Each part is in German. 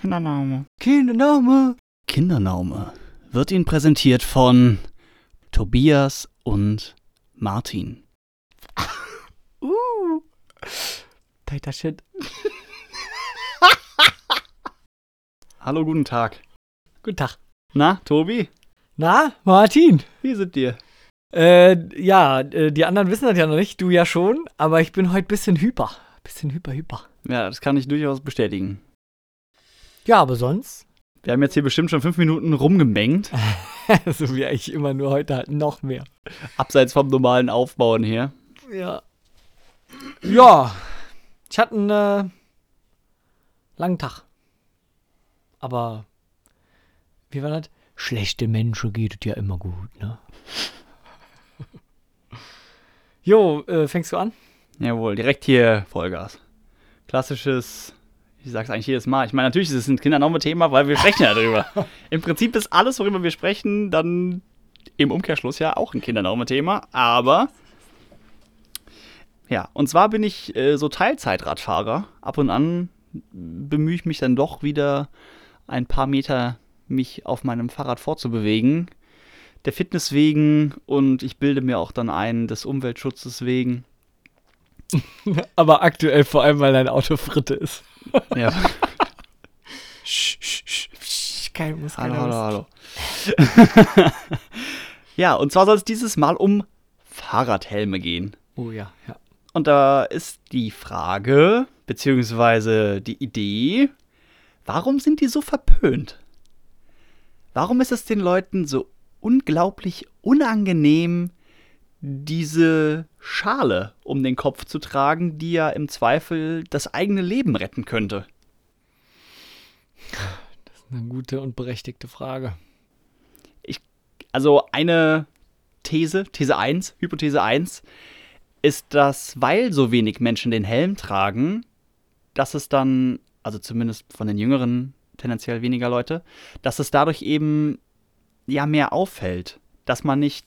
Kindername. Kindername. Kindernaume wird Ihnen präsentiert von Tobias und Martin. Uh. Tighter Shit. Hallo, guten Tag. Guten Tag. Na, Tobi, Na, Martin? wie sind dir? Äh, ja, äh, die anderen wissen das ja noch nicht, du ja schon, aber ich bin heute bisschen hyper. Bisschen hyper, hyper. Ja, das kann ich durchaus bestätigen. Ja, aber sonst, Wir haben jetzt hier bestimmt schon fünf Minuten rumgemengt, so wie eigentlich immer nur heute halt noch mehr. abseits vom normalen Aufbauen hier. Ja. Ja, ich hatte einen äh, langen Tag. Aber, wie war das? Schlechte Menschen geht es ja immer gut, ne? Jo, äh, fängst du an? Jawohl, direkt hier Vollgas. Klassisches, ich sag's eigentlich jedes Mal. Ich meine, natürlich ist es ein Kindernaume-Thema, weil wir sprechen ja darüber. Im Prinzip ist alles, worüber wir sprechen, dann im Umkehrschluss ja auch ein Kindernaume-Thema, aber ja, und zwar bin ich äh, so Teilzeitradfahrer. Ab und an bemühe ich mich dann doch wieder ein paar Meter mich auf meinem Fahrrad fortzubewegen. Der Fitness wegen und ich bilde mir auch dann ein, des Umweltschutzes wegen. Aber aktuell vor allem, weil dein Auto Fritte ist. Ja, Sch, sch, sch, sch, kein, muss hallo, hallo, hallo. ja, und zwar soll es dieses Mal um Fahrradhelme gehen. Oh ja, ja. Und da ist die Frage, beziehungsweise die Idee, warum sind die so verpönt? Warum ist es den Leuten so unglaublich unangenehm, diese Schale um den Kopf zu tragen, die ja im Zweifel das eigene Leben retten könnte? Eine gute und berechtigte Frage. Also eine These, These 1, Hypothese 1, ist, dass weil so wenig Menschen den Helm tragen, dass es dann, also zumindest von den Jüngeren tendenziell weniger Leute, dass es dadurch eben ja mehr auffällt, dass man nicht,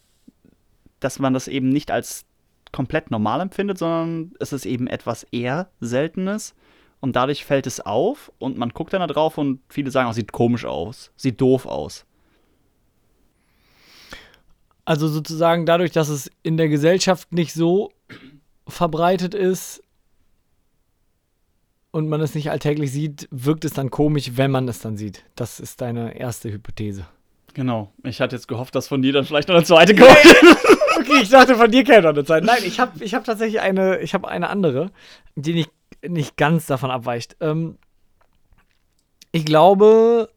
dass man das eben nicht als komplett normal empfindet, sondern es ist eben etwas eher Seltenes und dadurch fällt es auf und man guckt dann da drauf und viele sagen, auch sieht komisch aus, sieht doof aus. Also sozusagen dadurch, dass es in der Gesellschaft nicht so verbreitet ist und man es nicht alltäglich sieht, wirkt es dann komisch, wenn man es dann sieht. Das ist deine erste Hypothese. Genau. Ich hatte jetzt gehofft, dass von dir dann vielleicht noch eine zweite kommt. Okay, ich dachte, von dir käme noch eine Zeit. Nein, ich habe ich hab tatsächlich eine, ich habe eine andere, die nicht, nicht ganz davon abweicht. Ähm, ich glaube,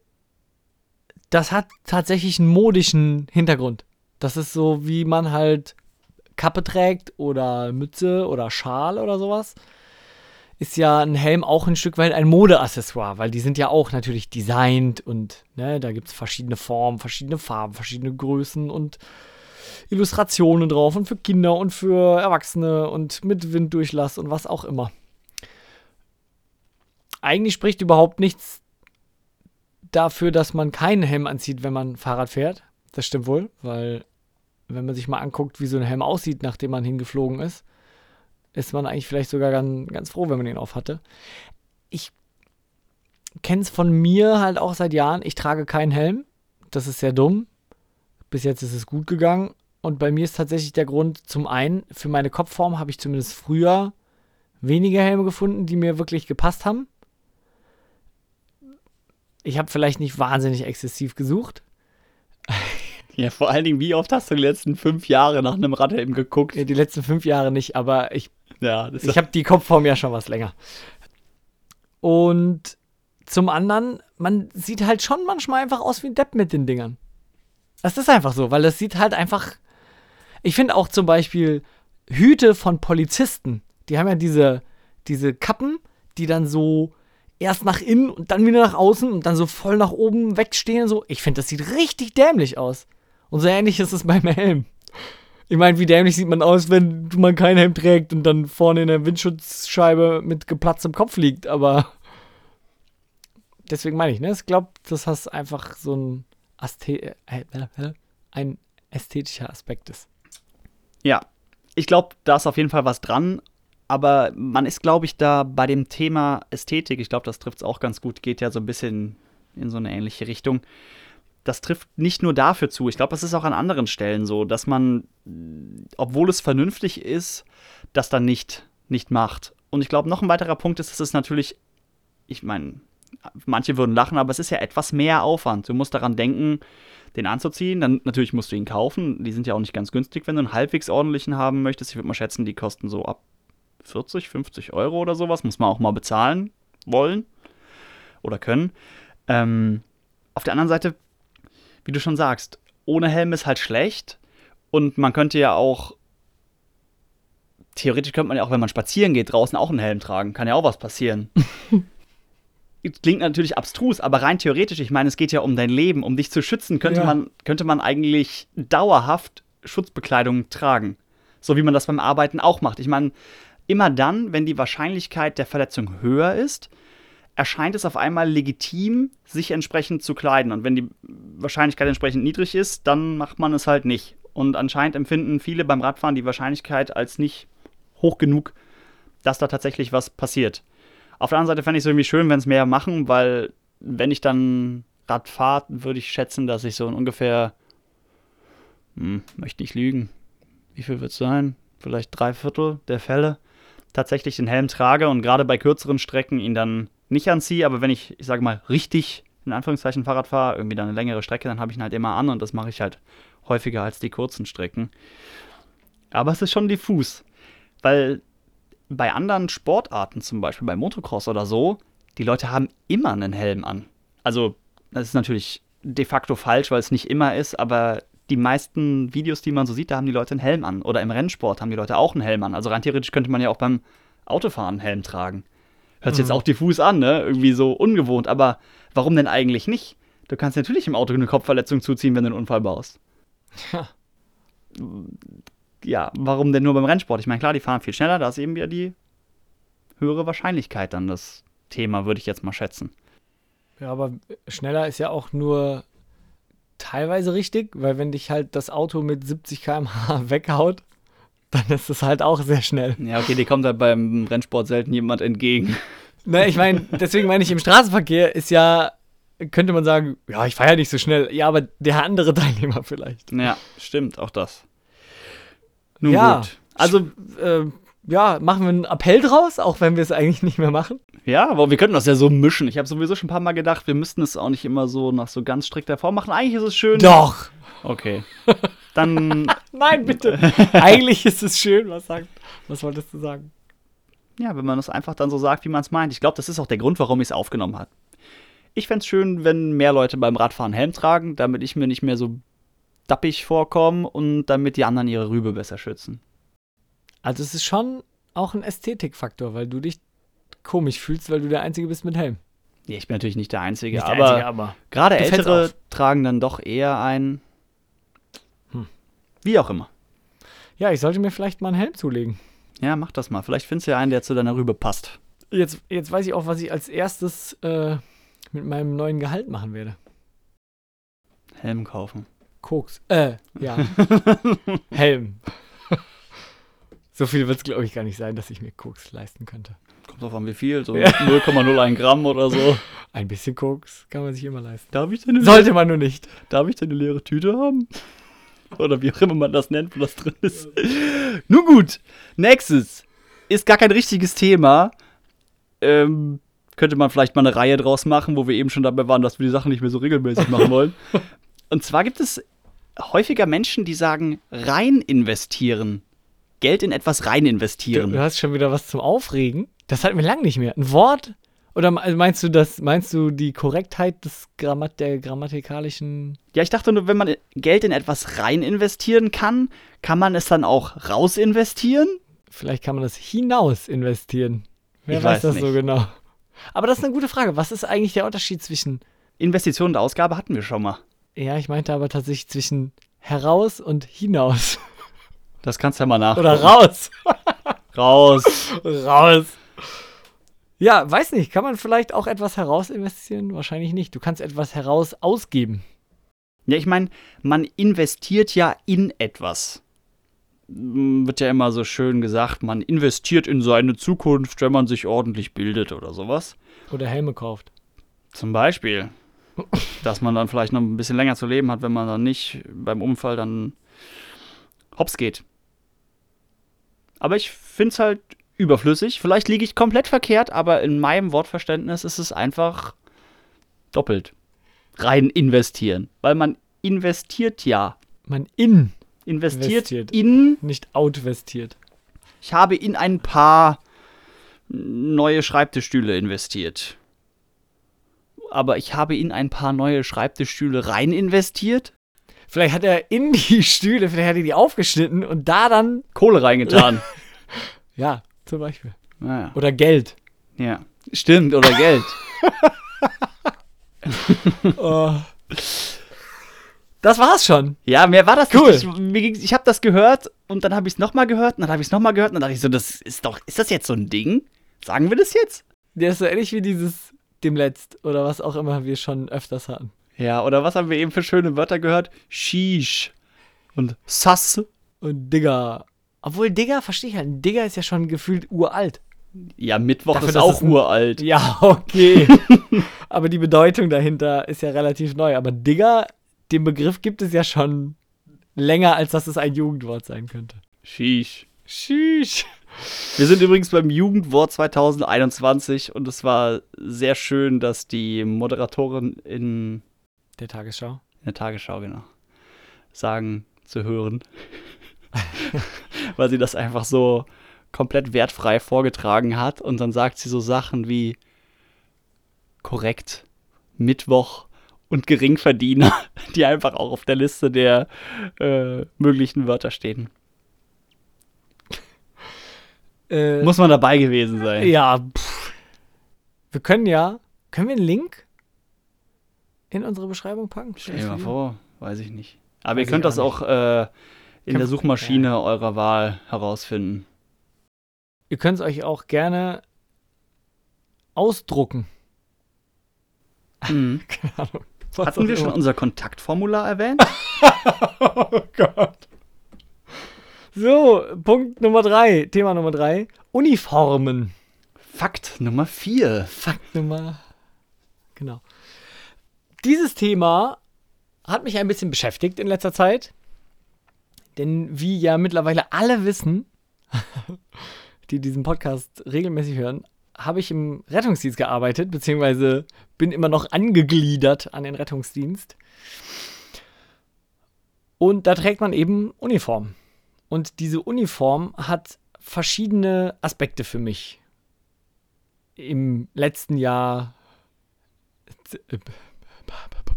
das hat tatsächlich einen modischen Hintergrund. Das ist so, wie man halt Kappe trägt oder Mütze oder Schal oder sowas. Ist ja ein Helm auch ein Stück weit ein Modeaccessoire, weil die sind ja auch natürlich designt und ne, da gibt es verschiedene Formen, verschiedene Farben, verschiedene Größen und Illustrationen drauf und für Kinder und für Erwachsene und mit Winddurchlass und was auch immer. Eigentlich spricht überhaupt nichts dafür, dass man keinen Helm anzieht, wenn man Fahrrad fährt. Das stimmt wohl, weil wenn man sich mal anguckt, wie so ein Helm aussieht, nachdem man hingeflogen ist, ist man eigentlich vielleicht sogar ganz, ganz froh, wenn man ihn auf hatte. Ich kenne es von mir halt auch seit Jahren. Ich trage keinen Helm. Das ist sehr dumm. Bis jetzt ist es gut gegangen. Und bei mir ist tatsächlich der Grund, zum einen, für meine Kopfform habe ich zumindest früher weniger Helme gefunden, die mir wirklich gepasst haben. Ich habe vielleicht nicht wahnsinnig exzessiv gesucht. Ja, vor allen Dingen, wie oft hast du die letzten fünf Jahre nach einem Radhelm geguckt? Die letzten fünf Jahre nicht, aber ich Ja, Ich habe die Kopfform ja schon was länger. Und zum anderen, man sieht halt schon manchmal einfach aus wie ein Depp mit den Dingern. Das ist einfach so, weil das sieht halt einfach. Ich finde auch zum Beispiel Hüte von Polizisten, die haben ja diese, diese Kappen, die dann so erst nach innen und dann wieder nach außen und dann so voll nach oben wegstehen. So. Ich finde, das sieht richtig dämlich aus. Und so ähnlich ist es beim Helm. Ich meine, wie dämlich sieht man aus, wenn man keinen Helm trägt und dann vorne in der Windschutzscheibe mit geplatztem Kopf liegt, aber deswegen meine ich, ne? Ich glaube, das hast einfach so ein, Asthe äh, äh, ein ästhetischer Aspekt ist. Ja, ich glaube, da ist auf jeden Fall was dran. Aber man ist, glaube ich, da bei dem Thema Ästhetik, ich glaube, das trifft es auch ganz gut, geht ja so ein bisschen in so eine ähnliche Richtung. Das trifft nicht nur dafür zu. Ich glaube, das ist auch an anderen Stellen so, dass man, obwohl es vernünftig ist, das dann nicht, nicht macht. Und ich glaube, noch ein weiterer Punkt ist, dass es natürlich, ich meine, manche würden lachen, aber es ist ja etwas mehr Aufwand. Du musst daran denken, den anzuziehen. Dann natürlich musst du ihn kaufen. Die sind ja auch nicht ganz günstig, wenn du einen halbwegs ordentlichen haben möchtest. Ich würde mal schätzen, die kosten so ab 40, 50 Euro oder sowas. Muss man auch mal bezahlen wollen oder können. Ähm, auf der anderen Seite, wie du schon sagst, ohne Helm ist halt schlecht. Und man könnte ja auch, theoretisch könnte man ja auch, wenn man spazieren geht, draußen auch einen Helm tragen. Kann ja auch was passieren. Klingt natürlich abstrus, aber rein theoretisch, ich meine, es geht ja um dein Leben, um dich zu schützen, könnte, Ja. man, könnte man eigentlich dauerhaft Schutzbekleidung tragen. So wie man das beim Arbeiten auch macht. Ich meine, immer dann, wenn die Wahrscheinlichkeit der Verletzung höher ist, erscheint es auf einmal legitim, sich entsprechend zu kleiden. Und wenn die Wahrscheinlichkeit entsprechend niedrig ist, dann macht man es halt nicht. Und anscheinend empfinden viele beim Radfahren die Wahrscheinlichkeit als nicht hoch genug, dass da tatsächlich was passiert. Auf der anderen Seite fände ich es irgendwie schön, wenn es mehr machen, weil wenn ich dann Rad fahre, würde ich schätzen, dass ich so ungefähr, hm, möchte nicht lügen, wie viel wird es sein? Vielleicht drei Viertel der Fälle tatsächlich den Helm trage und gerade bei kürzeren Strecken ihn dann nicht anziehe. Aber wenn ich, ich sage mal, richtig in Anführungszeichen Fahrrad fahre, irgendwie dann eine längere Strecke, dann habe ich ihn halt immer an und das mache ich halt häufiger als die kurzen Strecken. Aber es ist schon diffus, weil bei anderen Sportarten, zum Beispiel bei Motocross oder so, die Leute haben immer einen Helm an. Also, das ist natürlich de facto falsch, weil es nicht immer ist, aber die meisten Videos, die man so sieht, da haben die Leute einen Helm an. Oder im Rennsport haben die Leute auch einen Helm an. Also rein theoretisch könnte man ja auch beim Autofahren einen Helm tragen. Hört sich jetzt Mhm. auch diffus an, ne? Irgendwie so ungewohnt, aber warum denn eigentlich nicht? Du kannst natürlich im Auto eine Kopfverletzung zuziehen, wenn du einen Unfall baust. Ja. Ja, warum denn nur beim Rennsport? Ich meine, klar, die fahren viel schneller, da ist eben wieder die höhere Wahrscheinlichkeit dann das Thema, würde ich jetzt mal schätzen. Ja, aber schneller ist ja auch nur teilweise richtig, weil wenn dich halt das Auto mit 70 km/h weghaut, dann ist es halt auch sehr schnell. Ja, okay, die kommt halt beim Rennsport selten jemand entgegen. Ne, ich meine, deswegen meine ich, im Straßenverkehr ist ja, könnte man sagen, ja, ich fahre ja nicht so schnell. Ja, aber der andere Teilnehmer vielleicht. Ja, stimmt, auch das. Nun Ja. gut. Also, Äh, ja, machen wir einen Appell draus, auch wenn wir es eigentlich nicht mehr machen. ja, aber wir könnten das ja so mischen. Ich habe sowieso schon ein paar Mal gedacht, wir müssten es auch nicht immer so nach so ganz strikter Form machen. Eigentlich ist es schön. Doch. Okay. Dann, Nein, bitte. eigentlich ist es schön. Was sagt, was wolltest du sagen? ja, wenn man es einfach dann so sagt, wie man es meint. Ich glaube, das ist auch der Grund, warum ich es aufgenommen habe. Ich fände es schön, wenn mehr Leute beim Radfahren Helm tragen, damit ich mir nicht mehr so dappig vorkomme und damit die anderen ihre Rübe besser schützen. Also es ist schon auch ein Ästhetikfaktor, weil du dich komisch fühlst, weil du der Einzige bist mit Helm. Ja, ich bin natürlich nicht der Einzige, Nicht der aber Einzige, aber gerade Ältere tragen dann doch eher ein. Hm. Wie auch immer. ja, ich sollte mir vielleicht mal einen Helm zulegen. Ja, mach das mal. Vielleicht findest du ja einen, der zu deiner Rübe passt. Jetzt, jetzt weiß ich auch, was ich als erstes äh, mit meinem neuen Gehalt machen werde. Helm kaufen. Koks. Äh, ja. Helm. So viel wird es, glaube ich, gar nicht sein, dass ich mir Koks leisten könnte. Kommt drauf an, wie viel. So Ja. 0,01 Gramm oder so. Ein bisschen Koks kann man sich immer leisten. Darf ich denn eine, Sollte man nur nicht. darf ich denn eine leere Tüte haben? Oder wie auch immer man das nennt, wo das drin ist. Nun gut. Nächstes. Ist gar kein richtiges Thema. Ähm, könnte man vielleicht mal eine Reihe draus machen, wo wir eben schon dabei waren, dass wir die Sachen nicht mehr so regelmäßig machen wollen. Und zwar gibt es häufiger Menschen, die sagen, rein investieren. Geld in etwas rein Du, investieren. du hast schon wieder was zum Aufregen. Das hatten wir lang nicht mehr. Ein Wort? Oder also meinst du das, meinst du die Korrektheit des Grammat der grammatikalischen. Ja, ich dachte nur, wenn man Geld in etwas rein investieren kann, kann man es dann auch raus investieren? Vielleicht kann man das hinaus investieren. Wer Ich weiß, weiß das nicht. so genau. Aber das ist eine gute Frage. Was ist eigentlich der Unterschied zwischen. Investition und Ausgabe hatten wir schon mal. Ja, ich meinte aber tatsächlich zwischen heraus und hinaus. Das kannst du ja mal nach. Oder raus. Raus. raus. Ja, weiß nicht. Kann man vielleicht auch etwas heraus investieren? Wahrscheinlich nicht. Du kannst etwas heraus ausgeben. Ja, ich meine, man investiert ja in etwas. m, wird ja immer so schön gesagt, man investiert in seine Zukunft, wenn man sich ordentlich bildet oder sowas. Oder Helme kauft. Zum Beispiel, dass man dann vielleicht noch ein bisschen länger zu leben hat, wenn man dann nicht beim Unfall dann hops geht. Aber ich finde es halt überflüssig. Vielleicht liege ich komplett verkehrt, aber in meinem Wortverständnis ist es einfach doppelt. Rein investieren. Weil man investiert ja. Man in, Investiert, Investiert. in. nicht outvestiert. Ich habe in ein paar neue Schreibtischstühle investiert. Aber ich habe in ein paar neue Schreibtischstühle rein investiert. Vielleicht hat er in die Stühle, vielleicht hat er die aufgeschnitten und da dann, Kohle reingetan. ja, zum Beispiel. naja. Oder Geld. Ja. Stimmt, oder Geld. Oh. Das war's schon. Ja, mehr war das Cool. nicht. Ich, ich habe das gehört und dann habe ich es nochmal gehört und dann habe ich es nochmal gehört und dann dachte ich so, das ist doch, ist das jetzt so ein Ding? Sagen wir das jetzt? Der ist so ähnlich wie dieses demletzt oder was auch immer wir schon öfters hatten. Ja, oder was haben wir eben für schöne Wörter gehört? Sheesh und Sass. Und Digger. Obwohl Digger, verstehe ich halt, Digger ist ja schon gefühlt uralt. Ja, Mittwoch Dafür, ist auch uralt. Ja, okay. Aber die Bedeutung dahinter ist ja relativ neu. Aber Digger, den Begriff gibt es ja schon länger, als dass es ein Jugendwort sein könnte. Sheesh. Tschüss. Wir sind übrigens beim Jugendwort 2021 und es war sehr schön, dass die Moderatorin in, Der Tagesschau. in der Tagesschau, genau, sagen zu hören. Weil sie das einfach so komplett wertfrei vorgetragen hat und dann sagt sie so Sachen wie korrekt, Mittwoch und Geringverdiener, die einfach auch auf der Liste der äh, möglichen Wörter stehen. Äh, Muss man dabei gewesen sein. Ja, pff. Wir können ja. Können wir einen Link in unsere Beschreibung packen? Stell dir mal vor, weiß ich nicht. Aber Weiß ihr könnt das auch äh, in Kann- der Suchmaschine eurer Wahl herausfinden. Ihr könnt es euch auch gerne ausdrucken. Mhm. Keine Ahnung. Was Hatten wir schon unser Kontaktformular erwähnt? Oh Gott. So, Punkt Nummer drei, Thema Nummer drei. Uniformen. Fakt Nummer 4. Fakt Nummer. Genau. Dieses Thema hat mich ein bisschen beschäftigt in letzter Zeit. Denn wie ja mittlerweile alle wissen, die diesen Podcast regelmäßig hören, habe ich im Rettungsdienst gearbeitet, beziehungsweise bin immer noch angegliedert an den Rettungsdienst. Und da trägt man eben Uniform. Und diese Uniform hat verschiedene Aspekte für mich im letzten Jahr.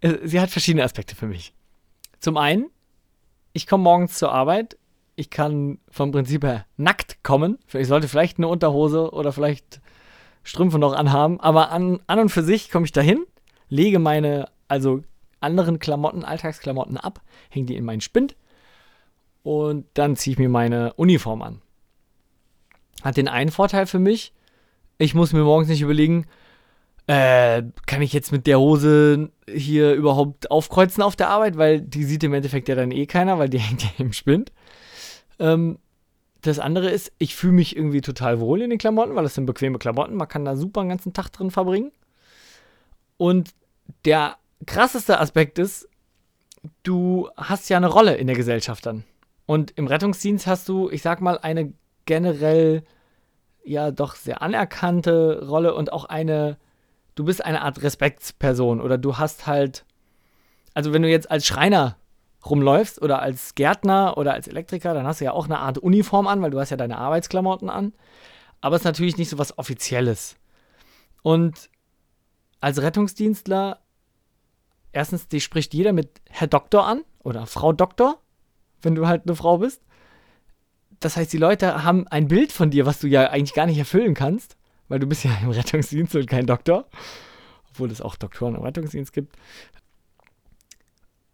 Äh, Sie hat verschiedene Aspekte für mich. Zum einen, ich komme morgens zur Arbeit. Ich kann vom Prinzip her nackt kommen. Ich sollte vielleicht eine Unterhose oder vielleicht Strümpfe noch anhaben. Aber an, an und für sich komme ich dahin, lege meine, also anderen Klamotten, Alltagsklamotten ab, hänge die in meinen Spind und dann ziehe ich mir meine Uniform an. Hat den einen Vorteil für mich, ich muss mir morgens nicht überlegen, äh, kann ich jetzt mit der Hose hier überhaupt aufkreuzen auf der Arbeit, weil die sieht im Endeffekt ja dann eh keiner, weil die hängt ja im Spind. Ähm, das andere ist, ich fühle mich irgendwie total wohl in den Klamotten, weil das sind bequeme Klamotten. Man kann da super einen ganzen Tag drin verbringen. Und der krasseste Aspekt ist, du hast ja eine Rolle in der Gesellschaft dann. Und im Rettungsdienst hast du, ich sag mal, eine generell ja doch sehr anerkannte Rolle und auch eine, du bist eine Art Respektsperson oder du hast halt, also wenn du jetzt als Schreiner rumläufst oder als Gärtner oder als Elektriker, dann hast du ja auch eine Art Uniform an, weil du hast ja deine Arbeitsklamotten an. Aber es ist natürlich nicht so was Offizielles. Und als Rettungsdienstler, erstens, dich spricht jeder mit Herr Doktor an oder Frau Doktor, wenn du halt eine Frau bist. Das heißt, die Leute haben ein Bild von dir, was du ja eigentlich gar nicht erfüllen kannst, weil du bist ja im Rettungsdienst und kein Doktor. Obwohl es auch Doktoren im Rettungsdienst gibt.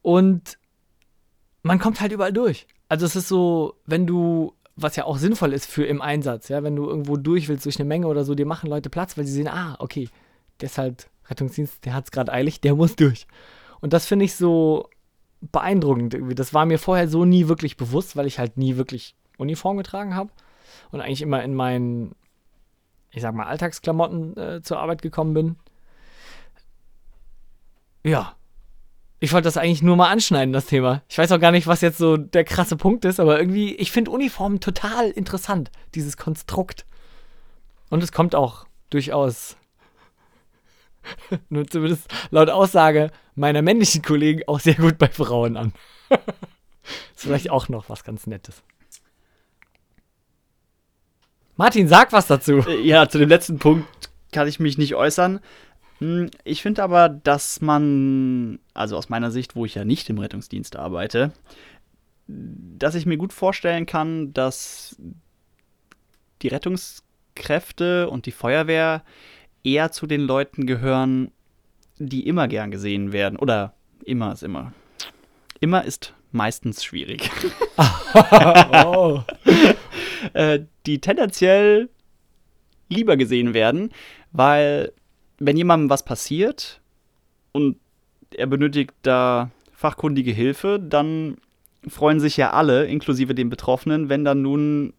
Und man kommt halt überall durch. Also es ist so, wenn du, was ja auch sinnvoll ist für im Einsatz, ja, wenn du irgendwo durch willst durch eine Menge oder so, dir machen Leute Platz, weil sie sehen, ah, okay, der ist halt Rettungsdienst, der hat es gerade eilig, der muss durch. Und das finde ich so beeindruckend irgendwie. Das war mir vorher so nie wirklich bewusst, weil ich halt nie wirklich Uniform getragen habe und eigentlich immer in meinen, ich sag mal, Alltagsklamotten äh, zur Arbeit gekommen bin. Ja. Ich wollte das eigentlich nur mal anschneiden, das Thema. Ich weiß auch gar nicht, was jetzt so der krasse Punkt ist, aber irgendwie, ich finde Uniformen total interessant, dieses Konstrukt. Und es kommt auch durchaus, nur zumindest laut Aussage meiner männlichen Kollegen, auch sehr gut bei Frauen an. ist vielleicht auch noch was ganz Nettes. Martin, sag was dazu. Äh, Ja, zu dem letzten Punkt kann ich mich nicht äußern. Hm, Ich finde aber, dass man, also aus meiner Sicht, wo ich ja nicht im Rettungsdienst arbeite, dass ich mir gut vorstellen kann, dass die Rettungskräfte und die Feuerwehr eher zu den Leuten gehören, die immer gern gesehen werden. Oder immer ist immer. Immer ist meistens schwierig. oh. Äh, die tendenziell lieber gesehen werden, weil wenn jemandem was passiert und er benötigt da fachkundige Hilfe, dann freuen sich ja alle, inklusive den Betroffenen, wenn dann nun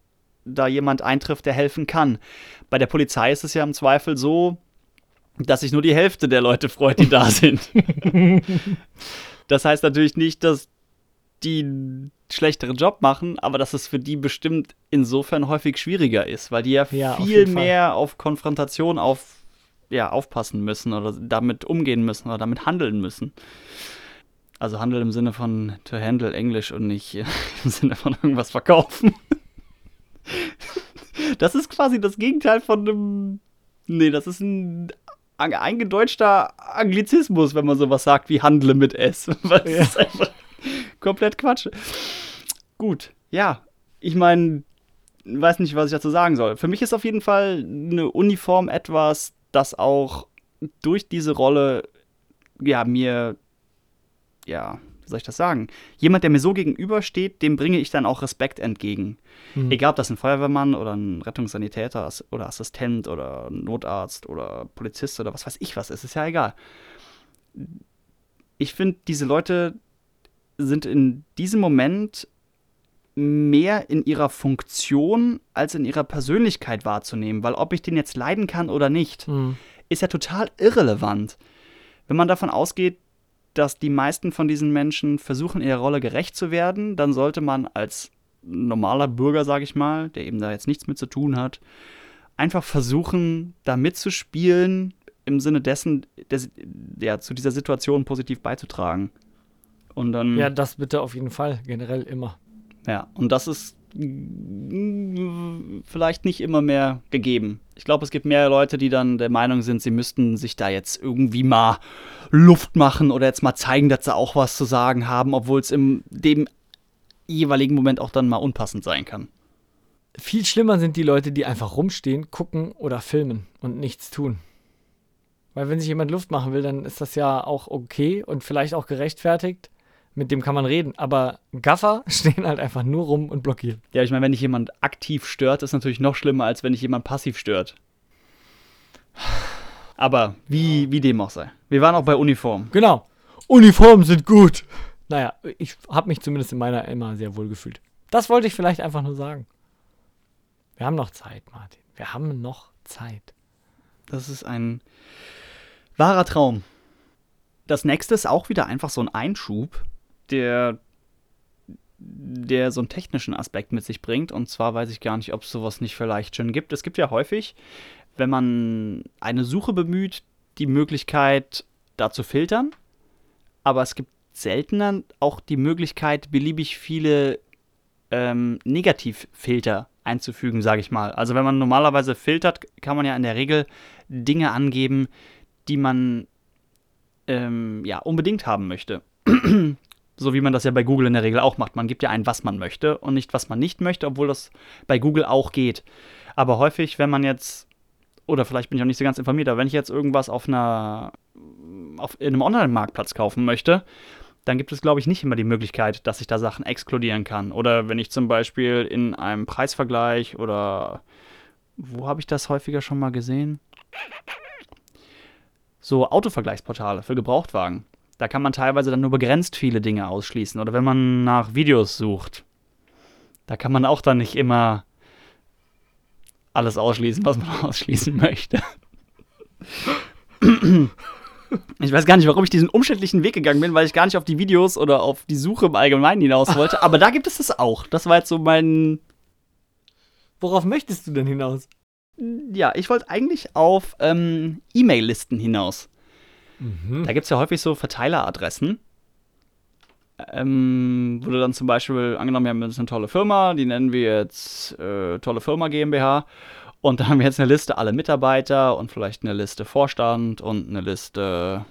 da jemand eintrifft, der helfen kann. Bei der Polizei ist es ja im Zweifel so, dass sich nur die Hälfte der Leute freut, die da sind. das heißt natürlich nicht, dass die einen schlechteren Job machen, aber dass es für die bestimmt insofern häufig schwieriger ist, weil die ja, Ja, auf viel Fall. mehr auf Konfrontation auf, ja, aufpassen müssen oder damit umgehen müssen oder damit handeln müssen. Also handeln im Sinne von to handle Englisch und nicht äh, im Sinne von irgendwas verkaufen. Das ist quasi das Gegenteil von einem. Nee, das ist ein eingedeutschter Anglizismus, wenn man sowas sagt wie handle mit S. Weil Ja. ist einfach komplett Quatsch. Gut, ja. Ich meine, weiß nicht, was ich dazu sagen soll. Für mich ist auf jeden Fall eine Uniform etwas, das auch durch diese Rolle, ja, mir, ja, wie soll ich das sagen? Jemand, der mir so gegenübersteht, dem bringe ich dann auch Respekt entgegen. Hm. Egal, ob das ein Feuerwehrmann oder ein Rettungssanitäter oder Assistent oder Notarzt oder Polizist oder was weiß ich was ist, ist ja egal. Ich finde, diese Leute sind in diesem Moment mehr in ihrer Funktion als in ihrer Persönlichkeit wahrzunehmen, weil ob ich den jetzt leiden kann oder nicht, Hm. ist ja total irrelevant. Wenn man davon ausgeht, dass die meisten von diesen Menschen versuchen, ihrer Rolle gerecht zu werden, dann sollte man als normaler Bürger, sage ich mal, der eben da jetzt nichts mit zu tun hat, einfach versuchen, da mitzuspielen, im Sinne dessen, des, ja, zu dieser Situation positiv beizutragen. Und dann. Ja, das bitte auf jeden Fall, generell immer. Ja, und das ist mm, vielleicht nicht immer mehr gegeben. Ich glaube, es gibt mehr Leute, die dann der Meinung sind, sie müssten sich da jetzt irgendwie mal Luft machen oder jetzt mal zeigen, dass sie auch was zu sagen haben, obwohl es in dem jeweiligen Moment auch dann mal unpassend sein kann. Viel schlimmer sind die Leute, die einfach rumstehen, gucken oder filmen und nichts tun. Weil wenn sich jemand Luft machen will, dann ist das ja auch okay und vielleicht auch gerechtfertigt. Mit dem kann man reden. Aber Gaffer stehen halt einfach nur rum und blockieren. Ja, ich meine, wenn dich jemand aktiv stört, ist natürlich noch schlimmer, als wenn dich jemand passiv stört. Aber wie, wie dem auch sei. Wir waren auch bei Uniform. Genau. Uniformen sind gut. Naja, ich habe mich zumindest in meiner immer sehr wohl gefühlt. Das wollte ich vielleicht einfach nur sagen. Wir haben noch Zeit, Martin. Wir haben noch Zeit. Das ist ein wahrer Traum. Das nächste ist auch wieder einfach so ein Einschub, der, der so einen technischen Aspekt mit sich bringt. Und zwar weiß ich gar nicht, ob es sowas nicht vielleicht schon gibt. Es gibt ja häufig, wenn man eine Suche bemüht, die Möglichkeit, da zu filtern. Aber es gibt seltener auch die Möglichkeit, beliebig viele ähm, Negativfilter einzufügen, sage ich mal. Also wenn man normalerweise filtert, kann man ja in der Regel Dinge angeben, die man ähm, ja unbedingt haben möchte. So wie man das ja bei Google in der Regel auch macht. Man gibt ja ein, was man möchte und nicht, was man nicht möchte, obwohl das bei Google auch geht. Aber häufig, wenn man jetzt, oder vielleicht bin ich auch nicht so ganz informiert, aber wenn ich jetzt irgendwas auf einer, auf, in einem Online-Marktplatz kaufen möchte, dann gibt es, glaube ich, nicht immer die Möglichkeit, dass ich da Sachen exkludieren kann. Oder wenn ich zum Beispiel in einem Preisvergleich oder wo habe ich das häufiger schon mal gesehen? So Autovergleichsportale für Gebrauchtwagen. Da kann man teilweise dann nur begrenzt viele Dinge ausschließen. Oder wenn man nach Videos sucht, da kann man auch dann nicht immer alles ausschließen, was man ausschließen möchte. Ich weiß gar nicht, warum ich diesen umständlichen Weg gegangen bin, weil ich gar nicht auf die Videos oder auf die Suche im Allgemeinen hinaus wollte. Aber da gibt es das auch. Das war jetzt so mein. Worauf möchtest du denn hinaus? Ja, ich wollte eigentlich auf ähm, E-Mail-Listen hinaus. Mhm. Da gibt es ja häufig so Verteileradressen. Ähm, wo du dann zum Beispiel, angenommen, wir haben jetzt eine tolle Firma, die nennen wir jetzt äh, Tolle Firma GmbH. Und da haben wir jetzt eine Liste alle Mitarbeiter und vielleicht eine Liste Vorstand und eine Liste,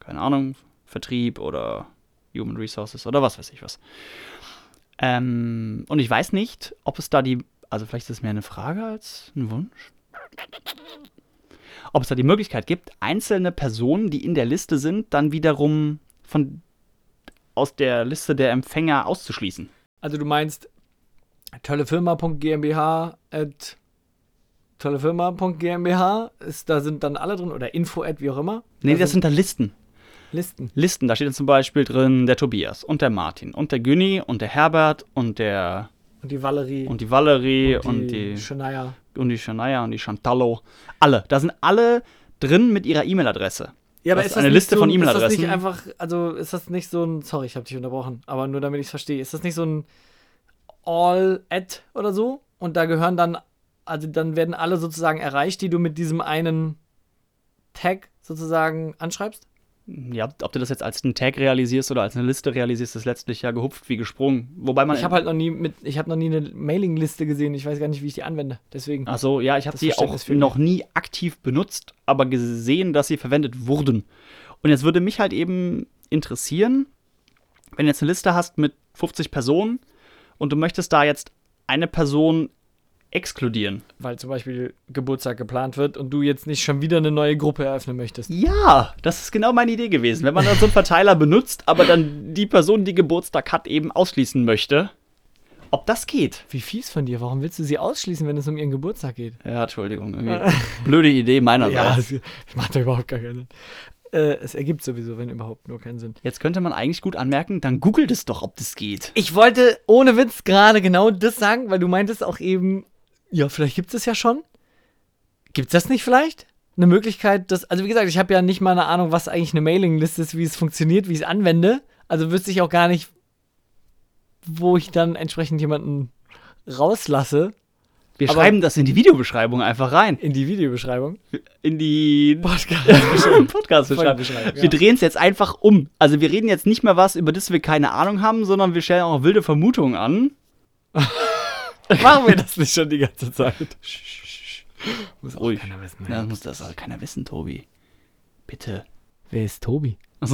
keine Ahnung, Vertrieb oder Human Resources oder was weiß ich was. Ähm, und ich weiß nicht, ob es da die, also vielleicht ist es mehr eine Frage als ein Wunsch, ob es da die Möglichkeit gibt, einzelne Personen, die in der Liste sind, dann wiederum von aus der Liste der Empfänger auszuschließen. Also du meinst tollefirma.gmbh at tollefirma.gmbh ist da sind dann alle drin oder info at wie auch immer. Nee, Da das sind dann Listen. Listen. Listen, da steht dann zum Beispiel drin der Tobias und der Martin und der Günni und der Herbert und der Und die Valerie und die Valerie und die Shania. Und die Shania und die Chantallo. Alle. Da sind alle drin mit ihrer E-Mail-Adresse. Ja, Das ist eine Liste so, von Ist das E-Mail-Adressen. nicht einfach, also ist das nicht so ein, sorry, ich habe dich unterbrochen, aber nur damit ich es verstehe, ist das nicht so ein All-Ad oder so? Und da gehören dann, also dann werden alle sozusagen erreicht, die du mit diesem einen Tag sozusagen anschreibst? Ja, ob du das jetzt als einen Tag realisierst oder als eine Liste realisierst, ist letztlich ja gehupft wie gesprungen. Wobei man. Ich habe halt noch nie mit, ich habe noch nie eine Mailingliste gesehen, ich weiß gar nicht, wie ich die anwende. Deswegen. Ach so, ja, ich habe sie auch noch nie aktiv benutzt, aber gesehen, dass sie verwendet wurden. Und jetzt würde mich halt eben interessieren, wenn du jetzt eine Liste hast mit 50 Personen und du möchtest da jetzt eine Person exkludieren. Weil zum Beispiel Geburtstag geplant wird und du jetzt nicht schon wieder eine neue Gruppe eröffnen möchtest. Ja, das ist genau meine Idee gewesen. Wenn man dann so einen Verteiler benutzt, aber dann die Person, die Geburtstag hat, eben ausschließen möchte, ob das geht. Wie fies von dir, warum willst du sie ausschließen, wenn es um ihren Geburtstag geht? Ja, Entschuldigung. Blöde Idee meinerseits. das macht ja überhaupt gar keinen Sinn. Äh, es ergibt sowieso, wenn überhaupt, nur keinen Sinn. Jetzt könnte man eigentlich gut anmerken, dann googelt es doch, ob das geht. Ich wollte ohne Witz gerade genau das sagen, weil du meintest auch eben, ja, vielleicht gibt es ja schon. Gibt es das nicht vielleicht? Eine Möglichkeit, dass, also wie gesagt, ich habe ja nicht mal eine Ahnung, was eigentlich eine Mailingliste ist, wie es funktioniert, wie ich es anwende. Also wüsste ich auch gar nicht, wo ich dann entsprechend jemanden rauslasse Wir Aber- schreiben das in die Videobeschreibung einfach rein. in die Videobeschreibung. In die Podcast. Podcast-Beschreibung. Ja. Wir drehen es jetzt einfach um. Also wir reden jetzt nicht mehr was, über das wir keine Ahnung haben, sondern wir stellen auch wilde Vermutungen an. Machen wir das nicht schon die ganze Zeit? Muss auch Ruhig. keiner wissen. Das muss das soll keiner wissen, Tobi. Bitte. Wer ist Tobi?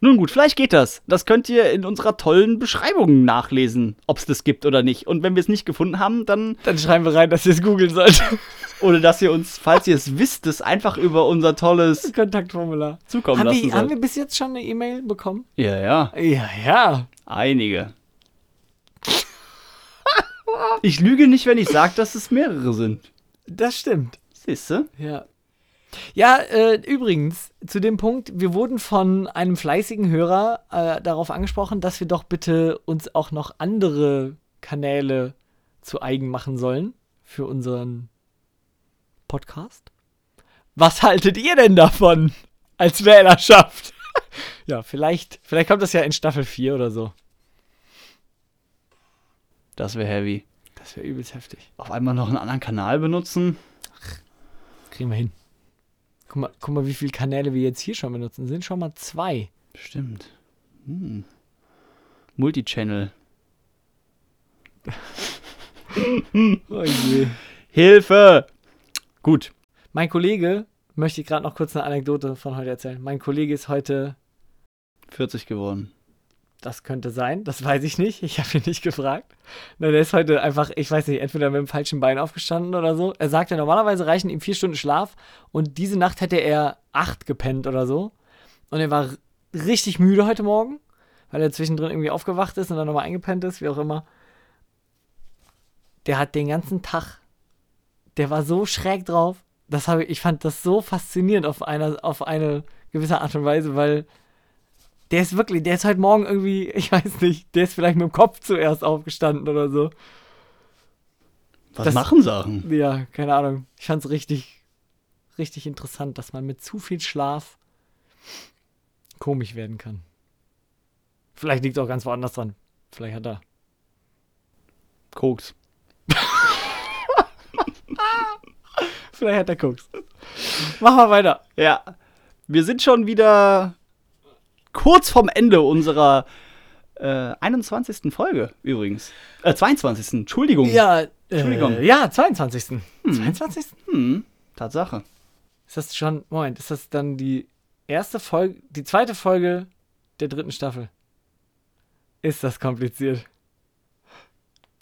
Nun gut, vielleicht geht das. Das könnt ihr in unserer tollen Beschreibung nachlesen, ob es das gibt oder nicht. Und wenn wir es nicht gefunden haben, dann, Dann schreiben wir rein, dass ihr es googeln sollt. oder dass ihr uns, falls ihr es wisst, es einfach über unser tolles Kontaktformular. zukommen Haben, lassen haben sollt. wir bis jetzt schon eine E-Mail bekommen? Ja, ja, Ja, ja. einige. Ich lüge nicht, wenn ich sage, dass es mehrere sind. Das stimmt. Siehst du? Ja. Ja, äh, übrigens, zu dem Punkt, wir wurden von einem fleißigen Hörer äh, darauf angesprochen, dass wir doch bitte uns auch noch andere Kanäle zu eigen machen sollen für unseren Podcast. Was haltet ihr denn davon als Wählerschaft? ja, vielleicht, vielleicht kommt das ja in Staffel 4 oder so. Das wäre heavy. Das wäre übelst heftig. Auf einmal noch einen anderen Kanal benutzen. Kriegen wir hin. Guck mal, guck mal, wie viele Kanäle wir jetzt hier schon benutzen. Sind schon mal zwei. Stimmt. Hm. Multichannel. Oh je. Hilfe! Gut. Mein Kollege, möchte ich gerade noch kurz eine Anekdote von heute erzählen. Mein Kollege ist heute, 40 geworden. Das könnte sein, das weiß ich nicht, ich habe ihn nicht gefragt. Nein, der ist heute einfach, ich weiß nicht, entweder mit dem falschen Bein aufgestanden oder so. Er sagte, normalerweise reichen ihm vier Stunden Schlaf und diese Nacht hätte er acht gepennt oder so. Und er war richtig müde heute Morgen, weil er zwischendrin irgendwie aufgewacht ist und dann nochmal eingepennt ist, wie auch immer. Der hat den ganzen Tag, der war so schräg drauf. das habe ich, ich fand das so faszinierend auf eine, auf eine gewisse Art und Weise, weil der ist wirklich, der ist heute Morgen irgendwie, ich weiß nicht, der ist vielleicht mit dem Kopf zuerst aufgestanden oder so. Was Das- machen Sachen? Ja, keine Ahnung. Ich fand es richtig, richtig interessant, dass man mit zu viel Schlaf komisch werden kann. Vielleicht liegt es auch ganz woanders dran. Vielleicht hat er. Koks. Vielleicht hat er Koks. Mach mal weiter. Ja, wir sind schon wieder kurz vorm Ende unserer äh, 21. Folge übrigens. Äh, 22. Entschuldigung. Ja, Entschuldigung. Äh, ja, 22. 22. Hm, Tatsache. Ist das schon, Moment, ist das dann die erste Folge, die zweite Folge der dritten Staffel? Ist das kompliziert?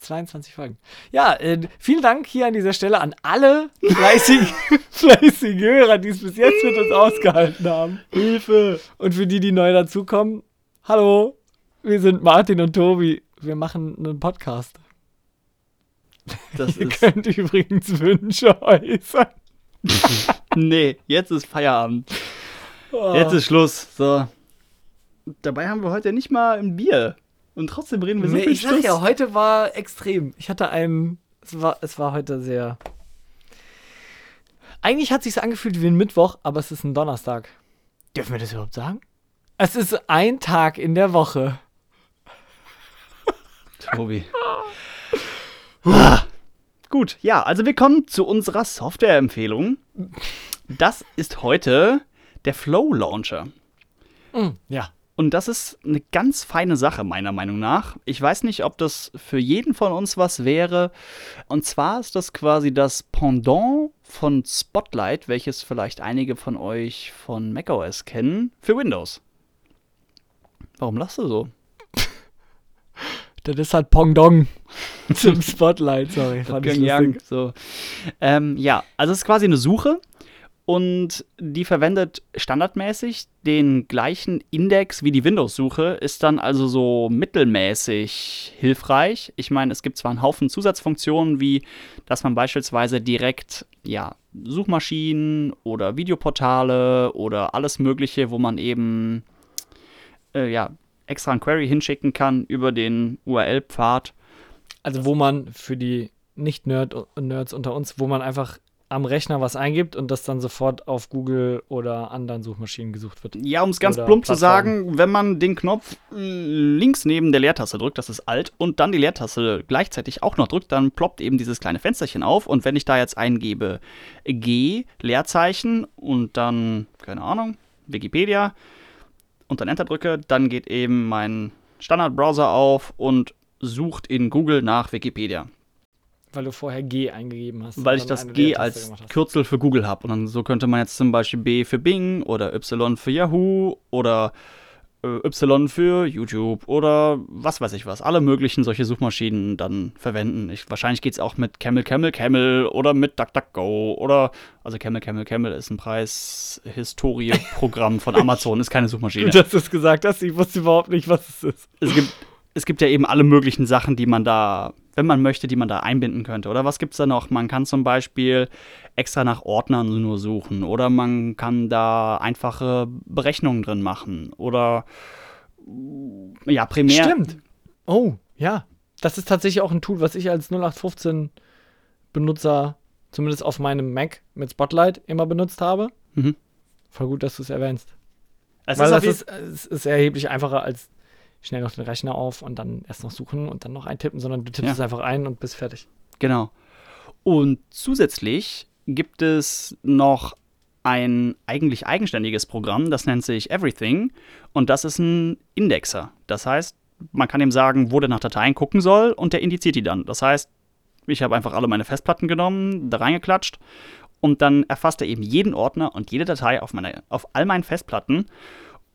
22 Folgen. Ja, äh, vielen Dank hier an dieser Stelle an alle fleißigen, fleißigen Hörer, die es bis jetzt mit uns ausgehalten haben. Hilfe! Und für die, die neu dazukommen, hallo, wir sind Martin und Tobi. Wir machen einen Podcast. Das Ihr ist. könnt übrigens Wünsche äußern. Nee, jetzt ist Feierabend. Oh. Jetzt ist Schluss. So. Dabei haben wir heute nicht mal ein Bier. Und trotzdem reden wir so Nee, viel ich sag Schluss. ja, heute war extrem. Ich hatte einen. Es war, es war heute sehr. Eigentlich hat sich's angefühlt wie ein Mittwoch, aber es ist ein Donnerstag. Dürfen wir das überhaupt sagen? Es ist ein Tag in der Woche. Tobi. Ah. Gut, ja, also wir kommen zu unserer Softwareempfehlung. Das ist heute der Flow Launcher. Ja. Und das ist eine ganz feine Sache, meiner Meinung nach. Ich weiß nicht, ob das für jeden von uns was wäre. Und zwar ist das quasi das Pendant von Spotlight, welches vielleicht einige von euch von macOS kennen, für Windows. Warum lachst du so? Das ist halt Pongdong zum Spotlight. Sorry, fand ich lustig. so. Ähm, ja, also es ist quasi eine Suche und die verwendet standardmäßig den gleichen Index wie die Windows-Suche, ist dann also so mittelmäßig hilfreich. Ich meine, es gibt zwar einen Haufen Zusatzfunktionen, wie dass man beispielsweise direkt ja, Suchmaschinen oder Videoportale oder alles Mögliche, wo man eben äh, ja, extra ein Query hinschicken kann über den URL-Pfad. Also, wo man für die Nicht-Nerds unter uns, wo man einfach am Rechner was eingibt und das dann sofort auf Google oder anderen Suchmaschinen gesucht wird. Ja, um es ganz Oder plump zu Plattformen. sagen, wenn man den Knopf links neben der Leertaste drückt, das ist Alt, und dann die Leertaste gleichzeitig auch noch drückt, dann ploppt eben dieses kleine Fensterchen auf. Und wenn ich da jetzt eingebe G, Leerzeichen und dann, keine Ahnung, Wikipedia und dann Enter drücke, dann geht eben mein Standardbrowser auf und sucht in Google nach Wikipedia. Weil du vorher G eingegeben hast. Weil ich das G als hast. Kürzel für Google habe. Und dann so könnte man jetzt zum Beispiel B für Bing oder Y für Yahoo oder äh, Y für YouTube oder was weiß ich was. Alle möglichen solche Suchmaschinen dann verwenden. Ich, wahrscheinlich geht es auch mit Camel, Camel, Camel oder mit DuckDuckGo oder, also Camel, Camel, Camel ist ein Preis-Historie-Programm von Amazon, ist keine Suchmaschine. Gut, dass du es gesagt hast. Ich wusste überhaupt nicht, was es ist. es gibt, es gibt ja eben alle möglichen Sachen, die man da, wenn man möchte, die man da einbinden könnte. Oder was gibt's da noch? Man kann zum Beispiel extra nach Ordnern nur suchen. Oder man kann da einfache Berechnungen drin machen. Oder ja, primär. Stimmt. Oh, ja. Das ist tatsächlich auch ein Tool, was ich als 0815 Benutzer, zumindest auf meinem Mac mit Spotlight, immer benutzt habe. Mhm. Voll gut, dass du es erwähnst. Es Weil ist, das ist, es ist erheblich einfacher als schnell noch den Rechner auf und dann erst noch suchen und dann noch eintippen, sondern du tippst Ja. es einfach ein und bist fertig. Genau. Und zusätzlich gibt es noch ein eigentlich eigenständiges Programm, das nennt sich Everything. Und das ist ein Indexer. Das heißt, man kann ihm sagen, wo der nach Dateien gucken soll und der indiziert die dann. Das heißt, ich habe einfach alle meine Festplatten genommen, da reingeklatscht und dann erfasst er eben jeden Ordner und jede Datei auf, meine, auf all meinen Festplatten.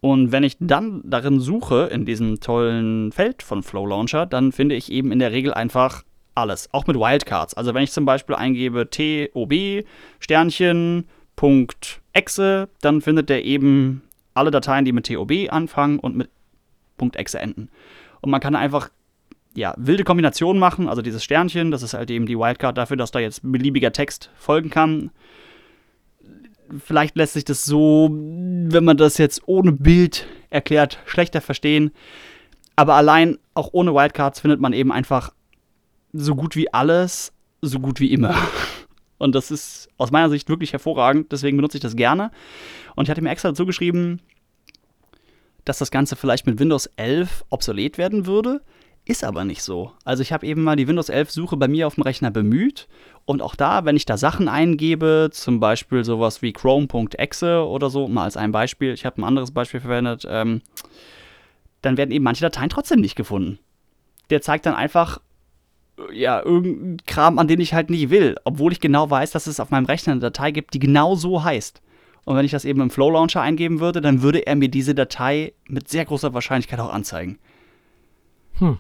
Und wenn ich dann darin suche, in diesem tollen Feld von Flow Launcher, dann finde ich eben in der Regel einfach alles, auch mit Wildcards. Also wenn ich zum Beispiel eingebe TOB, Sternchen, Punkt .exe, dann findet der eben alle Dateien, die mit TOB anfangen und mit .exe enden. Und man kann einfach ja, wilde Kombinationen machen, also dieses Sternchen, das ist halt eben die Wildcard dafür, dass da jetzt beliebiger Text folgen kann. Vielleicht lässt sich das so, wenn man das jetzt ohne Bild erklärt, schlechter verstehen. Aber allein auch ohne Wildcards findet man eben einfach so gut wie alles, so gut wie immer. Und das ist aus meiner Sicht wirklich hervorragend, deswegen benutze ich das gerne. Und ich hatte mir extra dazu geschrieben, dass das Ganze vielleicht mit Windows 11 obsolet werden würde. Ist aber nicht so. Also ich habe eben mal die Windows 11 Suche bei mir auf dem Rechner bemüht und auch da, wenn ich da Sachen eingebe, zum Beispiel sowas wie chrome.exe oder so, mal als ein Beispiel, ich habe ein anderes Beispiel verwendet, ähm, dann werden eben manche Dateien trotzdem nicht gefunden. Der zeigt dann einfach, ja, irgendein Kram, an den ich halt nicht will, obwohl ich genau weiß, dass es auf meinem Rechner eine Datei gibt, die genau so heißt. Und wenn ich das eben im Flow Launcher eingeben würde, dann würde er mir diese Datei mit sehr großer Wahrscheinlichkeit auch anzeigen. Hm.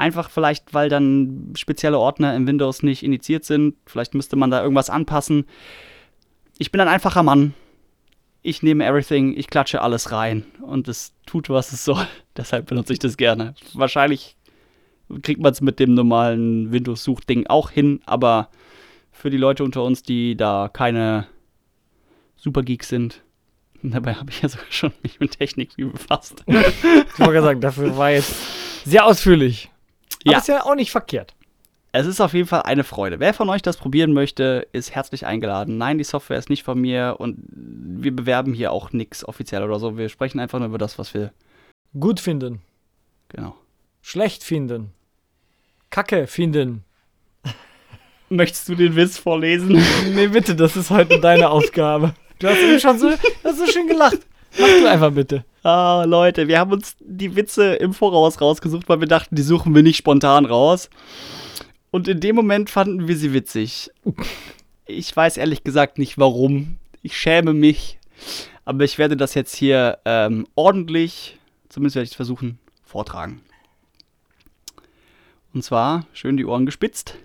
Einfach vielleicht, weil dann spezielle Ordner im Windows nicht initiiert sind. Vielleicht müsste man da irgendwas anpassen. Ich bin ein einfacher Mann. Ich nehme everything, ich klatsche alles rein und es tut, was es soll. Deshalb benutze ich das gerne. Wahrscheinlich kriegt man es mit dem normalen Windows-Suchding auch hin, aber für die Leute unter uns, die da keine Supergeeks sind, dabei habe ich ja sogar schon mich mit Technik befasst. Ich wollte sagen, dafür war jetzt sehr ausführlich. Aber Ja. ist ja auch nicht verkehrt. Es ist auf jeden Fall eine Freude. Wer von euch das probieren möchte, ist herzlich eingeladen. Nein, die Software ist nicht von mir und wir bewerben hier auch nichts offiziell oder so. Wir sprechen einfach nur über das, was wir. Gut finden, Genau. schlecht finden, Kacke finden. Möchtest du den Witz vorlesen? Nee, bitte, das ist heute deine Aufgabe. Du hast eben schon so, hast so schön gelacht. Mach du einfach bitte. Ah, Leute, wir haben uns die Witze im Voraus rausgesucht, weil wir dachten, die suchen wir nicht spontan raus. Und in dem Moment fanden wir sie witzig. Ich weiß ehrlich gesagt nicht warum. Ich schäme mich. Aber ich werde das jetzt hier ähm, ordentlich, zumindest werde ich es versuchen, vortragen. Und zwar, schön die Ohren gespitzt.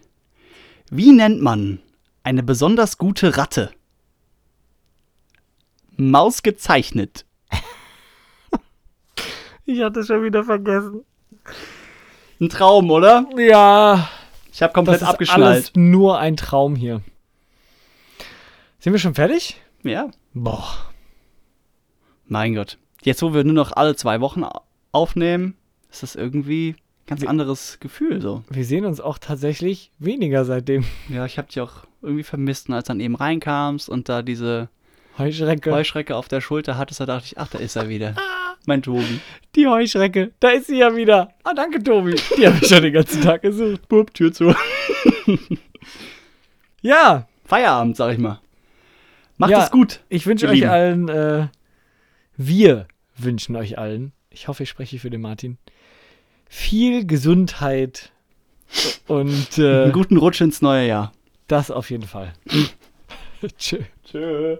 Wie nennt man eine besonders gute Ratte? Maus gezeichnet. Ich hatte schon wieder vergessen. Ein Traum, oder? Ja, Ich habe das komplett ist abgeschnallt. alles nur ein Traum hier. Sind wir schon fertig? Ja. Boah. Mein Gott. Jetzt, wo wir nur noch alle zwei Wochen au- aufnehmen, ist das irgendwie ein ganz Wie- anderes Gefühl so. Wir sehen uns auch tatsächlich weniger seitdem. Ja, ich habe dich auch irgendwie vermisst, als dann eben reinkamst und da diese Heuschrecke. Heuschrecke auf der Schulter hattest, da dachte ich, ach, da ist er wieder. Mein Tobi. Die Heuschrecke. Da ist sie ja wieder. Ah, danke, Tobi. Die habe ich schon den ganzen Tag gesucht. Bup, Tür zu. Ja, Feierabend, sag ich mal. Macht Ja. es gut. ich wünsche euch Lieben. allen, äh, wir wünschen euch allen, ich hoffe, ich spreche für den Martin, viel Gesundheit und äh, Einen guten Rutsch ins neue Jahr. das auf jeden Fall. Tschö. Tschö.